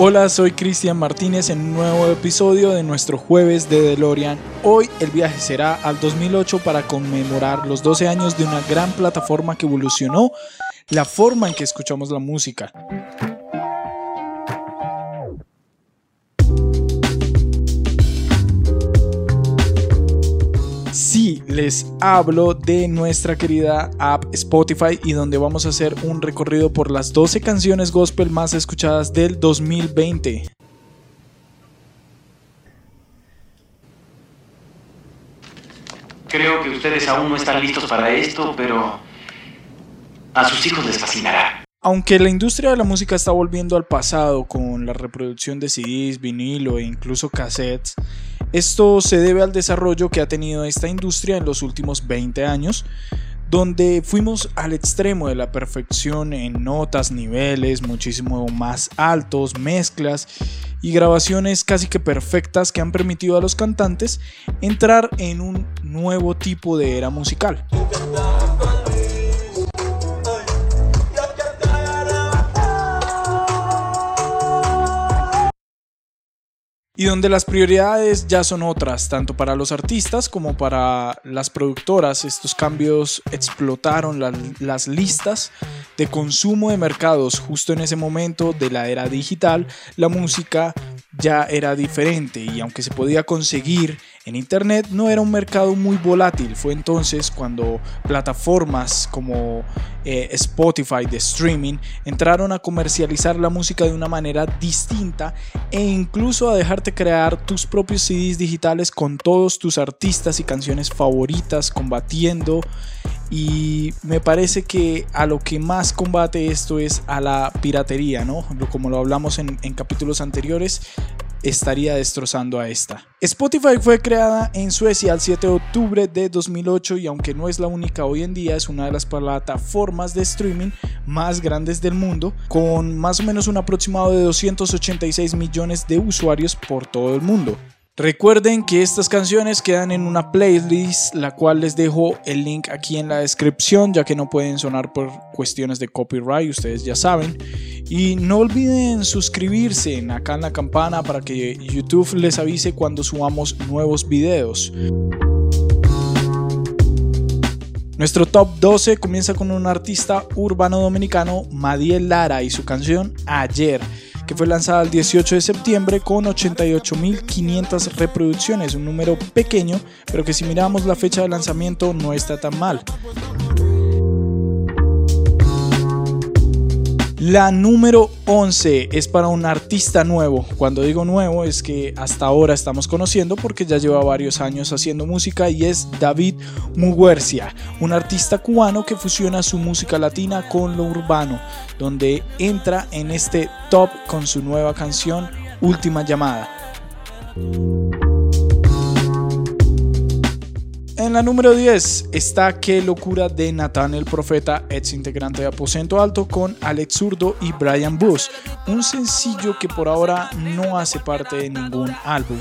Hola, soy Cristian Martínez en un nuevo episodio de nuestro jueves de DeLorean. Hoy el viaje será al 2008 para conmemorar los 12 años de una gran plataforma que evolucionó la forma en que escuchamos la música. Les hablo de nuestra querida app Spotify y donde vamos a hacer un recorrido por las 12 canciones gospel más escuchadas del 2020. Creo que ustedes aún no están listos para esto, pero a sus hijos les fascinará. Aunque la industria de la música está volviendo al pasado con la reproducción de CDs, vinilo e incluso cassettes, esto se debe al desarrollo que ha tenido esta industria en los últimos 20 años, donde fuimos al extremo de la perfección en notas, niveles muchísimo más altos, mezclas y grabaciones casi que perfectas que han permitido a los cantantes entrar en un nuevo tipo de era musical. Y donde las prioridades ya son otras, tanto para los artistas como para las productoras. Estos cambios explotaron las listas de consumo de mercados justo en ese momento de la era digital. La música ya era diferente y aunque se podía conseguir en Internet no era un mercado muy volátil. Fue entonces cuando plataformas como eh, Spotify de streaming entraron a comercializar la música de una manera distinta e incluso a dejarte crear tus propios CDs digitales con todos tus artistas y canciones favoritas combatiendo y me parece que a lo que más combate esto es a la piratería, ¿no? Como lo hablamos en, en capítulos anteriores, estaría destrozando a esta. Spotify fue creada en Suecia el 7 de octubre de 2008 y aunque no es la única hoy en día, es una de las plataformas de streaming más grandes del mundo, con más o menos un aproximado de 286 millones de usuarios por todo el mundo. Recuerden que estas canciones quedan en una playlist, la cual les dejo el link aquí en la descripción, ya que no pueden sonar por cuestiones de copyright, ustedes ya saben. Y no olviden suscribirse acá en la campana para que YouTube les avise cuando subamos nuevos videos. Nuestro top 12 comienza con un artista urbano dominicano, Madiel Lara, y su canción Ayer que fue lanzada el 18 de septiembre con 88.500 reproducciones, un número pequeño, pero que si miramos la fecha de lanzamiento no está tan mal. La número 11 es para un artista nuevo. Cuando digo nuevo es que hasta ahora estamos conociendo porque ya lleva varios años haciendo música y es David Muguercia, un artista cubano que fusiona su música latina con lo urbano, donde entra en este top con su nueva canción Última llamada. En la número 10 está Qué locura de Nathan el Profeta, ex integrante de Aposento Alto, con Alex Zurdo y Brian Bush, un sencillo que por ahora no hace parte de ningún álbum.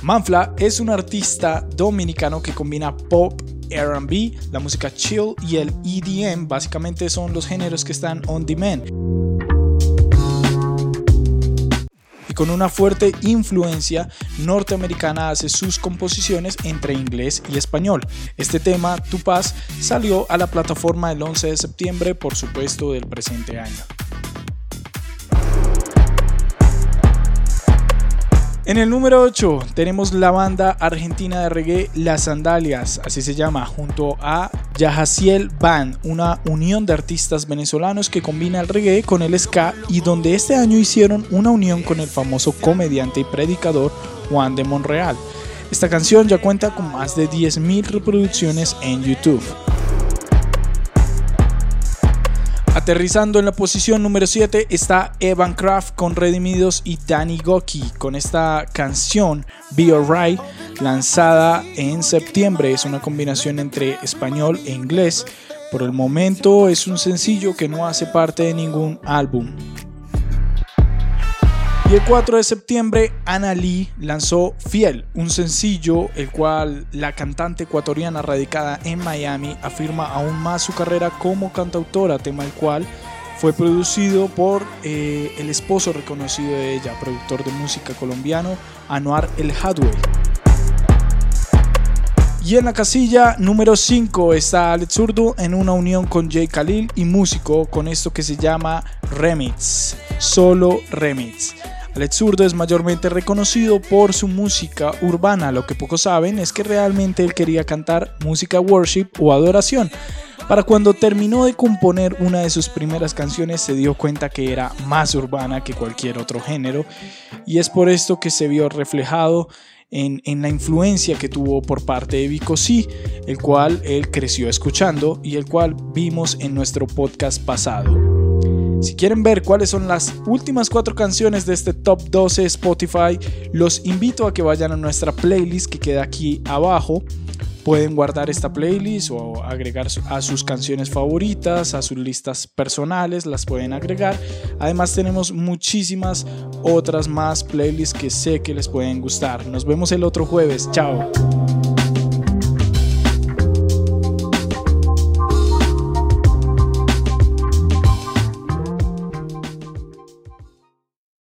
Manfla es un artista dominicano que combina pop, RB, la música chill y el EDM, básicamente son los géneros que están on demand. Con una fuerte influencia norteamericana hace sus composiciones entre inglés y español. Este tema, Tu Paz, salió a la plataforma el 11 de septiembre, por supuesto, del presente año. En el número 8 tenemos la banda argentina de reggae Las Sandalias, así se llama, junto a Yahaciel Band, una unión de artistas venezolanos que combina el reggae con el ska y donde este año hicieron una unión con el famoso comediante y predicador Juan de Monreal. Esta canción ya cuenta con más de 10.000 reproducciones en YouTube. Aterrizando en la posición número 7 está Evan Kraft con Redimidos y Danny Goki con esta canción Be Alright lanzada en septiembre. Es una combinación entre español e inglés. Por el momento es un sencillo que no hace parte de ningún álbum. Y el 4 de septiembre, Ana Lee lanzó Fiel, un sencillo el cual la cantante ecuatoriana radicada en Miami afirma aún más su carrera como cantautora, tema el cual Fue producido por eh, el esposo reconocido de ella, productor de música colombiano, Anuar El Hadway. Y en la casilla número 5 está Alex Zurdo en una unión con Jay Khalil y músico con esto que se llama Remix, solo Remix. Alex Zurdo es mayormente reconocido por su música urbana, lo que pocos saben es que realmente él quería cantar música worship o adoración. Para cuando terminó de componer una de sus primeras canciones se dio cuenta que era más urbana que cualquier otro género y es por esto que se vio reflejado en, en, la influencia que tuvo por parte de Vico C, el cual él creció escuchando y el cual vimos en nuestro podcast pasado. Si quieren ver cuáles son las últimas cuatro canciones de este top 12 Spotify, los invito a que vayan a nuestra playlist que queda aquí abajo. Pueden guardar esta playlist o agregar a sus canciones favoritas, a sus listas personales, las pueden agregar. Además tenemos muchísimas otras más playlists que sé que les pueden gustar. Nos vemos el otro jueves. Chao.